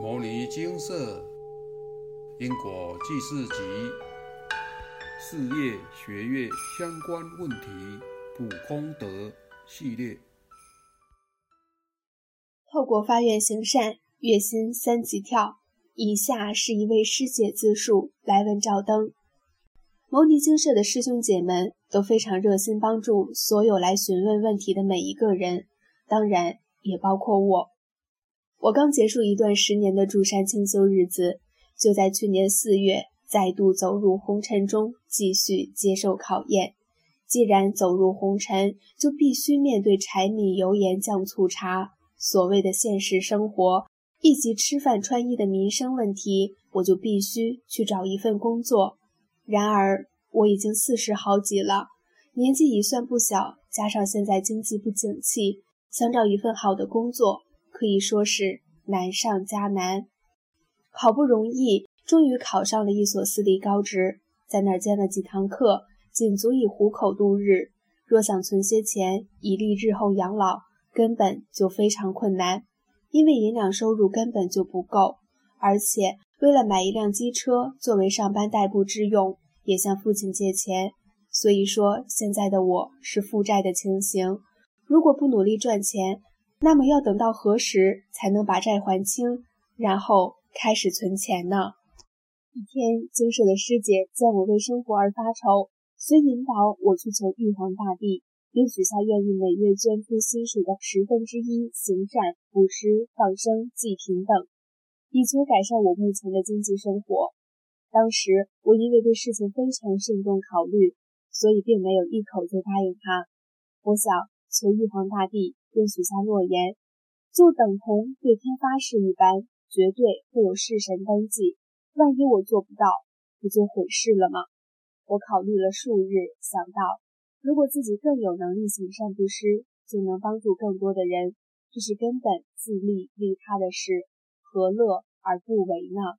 《摩尼金色因果记事集》事业学业相关问题普功德系列。透过发愿行善，月薪三级跳。以下是一位师姐自述来问照灯。牟尼精舍的师兄姐们都非常热心帮助所有来询问问题的每一个人，当然也包括我。我刚结束一段十年的住山清修日子，就在去年四月再度走入红尘中，继续接受考验。既然走入红尘，就必须面对柴米油盐酱醋茶，所谓的现实生活以及吃饭穿衣的民生问题，我就必须去找一份工作。然而我已经四十好几了，年纪已算不小，加上现在经济不景气，想找一份好的工作。可以说是难上加难，好不容易终于考上了一所私立高职，在那儿兼了几堂课，仅足以糊口度日。若想存些钱以利日后养老，根本就非常困难，因为银两收入根本就不够，而且为了买一辆机车作为上班代步之用，也向父亲借钱。所以说，现在的我是负债的情形。如果不努力赚钱，那么要等到何时才能把债还清，然后开始存钱呢？一天，精舍的师姐见我为生活而发愁，遂引导我去求玉皇大帝，并许下愿意每月捐出薪水的十分之一行善、布施、放生、济贫等，以求改善我目前的经济生活。当时我因为对事情非常慎重考虑，所以并没有一口就答应他。我想求玉皇大帝。便许下诺言，就等同对天发誓一般，绝对会有弑神登记。万一我做不到，不就毁事了吗？我考虑了数日，想到如果自己更有能力行善布施，就能帮助更多的人，这是根本自利利他的事，何乐而不为呢？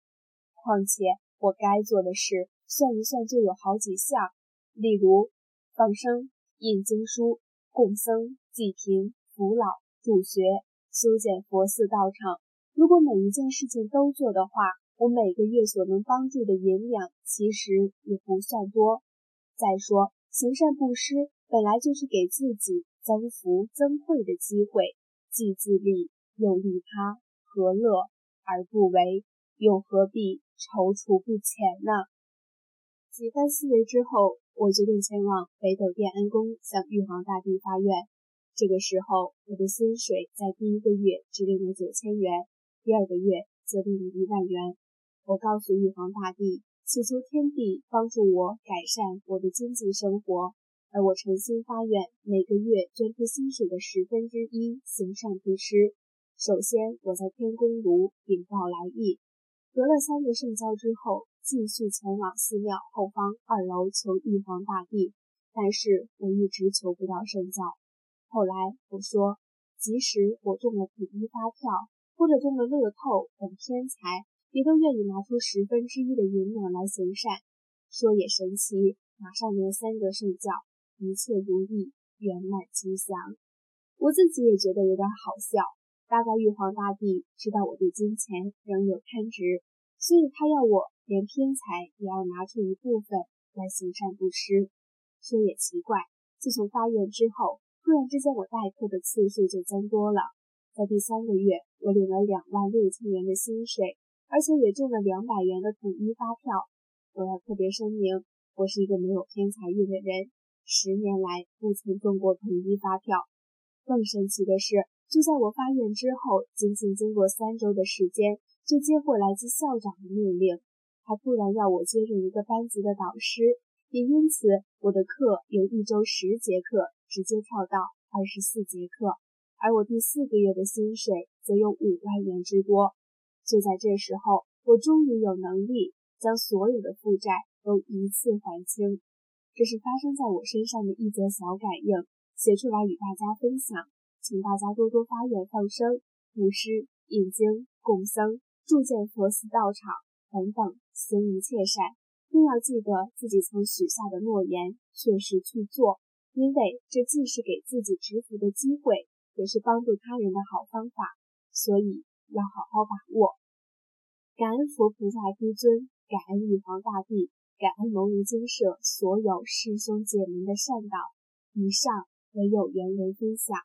况且我该做的事，算一算就有好几项，例如放生、印经书、供僧、济贫。扶老助学、修建佛寺道场，如果每一件事情都做的话，我每个月所能帮助的银两其实也不算多。再说，行善布施本来就是给自己增福增慧的机会，既自利又利他，何乐而不为？又何必踌躇不前呢？几番思维之后，我决定前往北斗殿恩宫，向玉皇大帝发愿。这个时候，我的薪水在第一个月只领了九千元，第二个月则领了一万元。我告诉玉皇大帝，祈求天地帮助我改善我的经济生活，而我诚心发愿，每个月捐出薪水的十分之一行善布施。首先，我在天宫炉禀报来意，得了三个圣教之后，继续前往寺庙后方二楼求玉皇大帝，但是我一直求不到圣教。后来我说，即使我中了统一发票，或者中了乐透等偏财，也都愿意拿出十分之一的银两来行善。说也神奇，马上念三个圣教，一切如意，圆满吉祥。我自己也觉得有点好笑。大概玉皇大帝知道我对金钱仍有贪执，所以他要我连偏财也要拿出一部分来行善布施。说也奇怪，自从发愿之后。突然之间，我代课的次数就增多了。在第三个月，我领了两万六千元的薪水，而且也中了两百元的统一发票。我要特别声明，我是一个没有偏财运的人，十年来不曾中过统一发票。更神奇的是，就在我发愿之后，仅仅经过三周的时间，就接获来自校长的命令，他突然要我接任一个班级的导师，也因此我的课由一周十节课。直接跳到二十四节课，而我第四个月的薪水则有五万元之多。就在这时候，我终于有能力将所有的负债都一次还清。这是发生在我身上的一则小感应，写出来与大家分享，请大家多多发愿放生、布施、印经、供僧、铸建佛寺道场等等，行一切善，更要记得自己曾许下的诺言，确实去做。因为这既是给自己植福的机会，也是帮助他人的好方法，所以要好好把握。感恩佛菩萨诸尊，感恩玉皇大帝，感恩牟尼精舍所有师兄姐们的善导。以上为有缘人分享，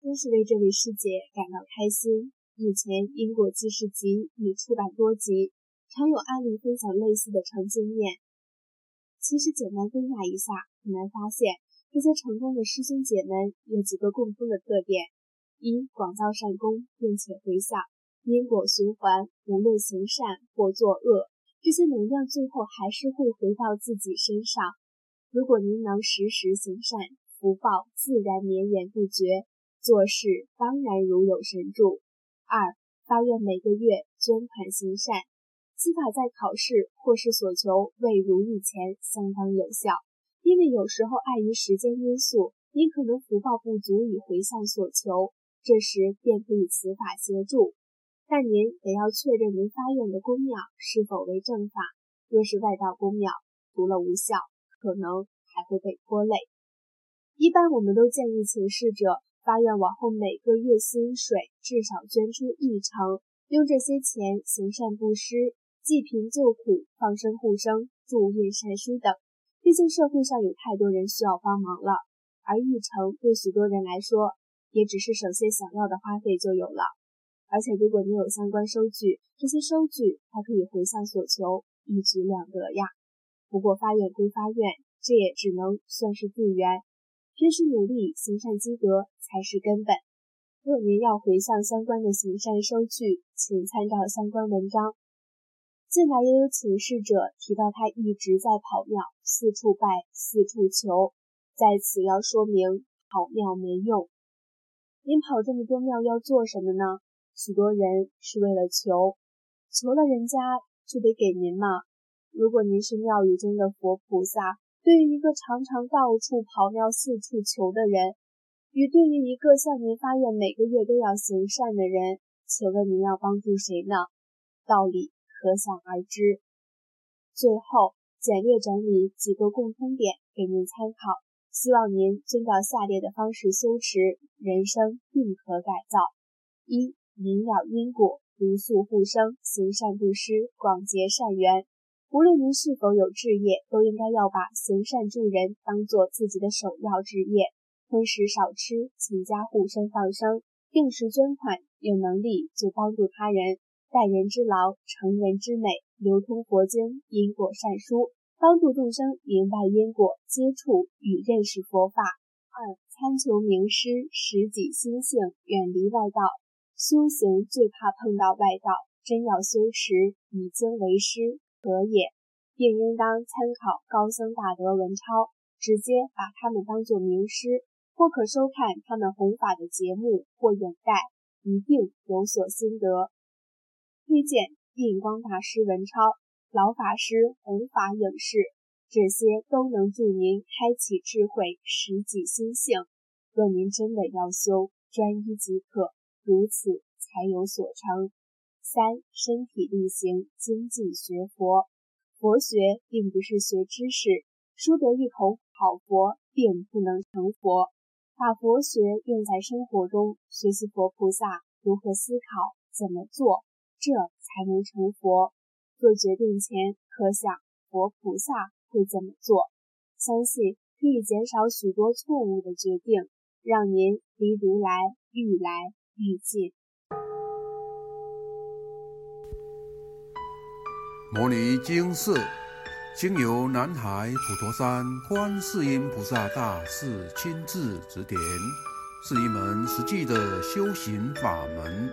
真是为这位师姐感到开心。目前《因果记事集》已出版多集，常有案例分享类似的成经验。其实简单归纳一下，很难发现这些成功的师兄姐们有几个共通的特点：一、广造善功，并且回向。因果循环，无论行善或作恶，这些能量最后还是会回到自己身上。如果您能时时行善，福报自然绵延不绝，做事当然如有神助。二、发愿每个月捐款行善，此法在考试或是所求未如意前相当有效。因为有时候碍于时间因素，您可能福报不足以回向所求，这时便可以此法协助。但您得要确认您发愿的公庙是否为正法，若是外道公庙，除了无效，可能还会被拖累。一般我们都建议请示者发愿往后每个月薪水至少捐出一成，用这些钱行善布施、济贫救苦、放生护生、助孕善书等。毕竟社会上有太多人需要帮忙了，而一成对许多人来说，也只是省些想要的花费就有了。而且，如果你有相关收据，这些收据还可以回向所求，一举两得呀。不过发愿归发愿，这也只能算是助缘，平时努力行善积德才是根本。若您要回向相关的行善收据，请参照相关文章。近来也有请示者提到，他一直在跑庙，四处拜，四处求，在此要说明跑庙没用。您跑这么多庙要做什么呢？许多人是为了求，求了人家就得给您嘛。如果您是庙宇中的佛菩萨，对于一个常常到处跑庙、四处求的人，与对于一个向您发愿每个月都要行善的人，请问您要帮助谁呢？道理可想而知。最后简略整理几个共通点给您参考，希望您遵照下列的方式修持，人生定可改造：一。明了因果，如素护生，行善布施，广结善缘。无论您是否有志业，都应该要把行善助人当做自己的首要志业。荤食少吃，勤加护生放生，定时捐款，有能力就帮助他人。待人之劳，成人之美。流通佛经，因果善书，帮助众生明白因果，接触与认识佛法。二参求名师，识己心性，远离外道。修行最怕碰到外道，真要修持以经为师，可也，并应当参考高僧大德文钞，直接把他们当作名师，或可收看他们弘法的节目或影带，一定有所心得。推荐印光大师文钞、老法师弘法影视，这些都能助您开启智慧，实际心性。若您真的要修，专一即可。如此才有所成。三、身体力行，精进学佛。佛学并不是学知识，说得一口好佛，并不能成佛。把佛学用在生活中，学习佛菩萨如何思考、怎么做，这才能成佛。做决定前，可想佛菩萨会怎么做，相信可以减少许多错误的决定，让您离如来愈来。愈近。摩尼经寺经由南海普陀山观世音菩萨大士亲自指点，是一门实际的修行法门，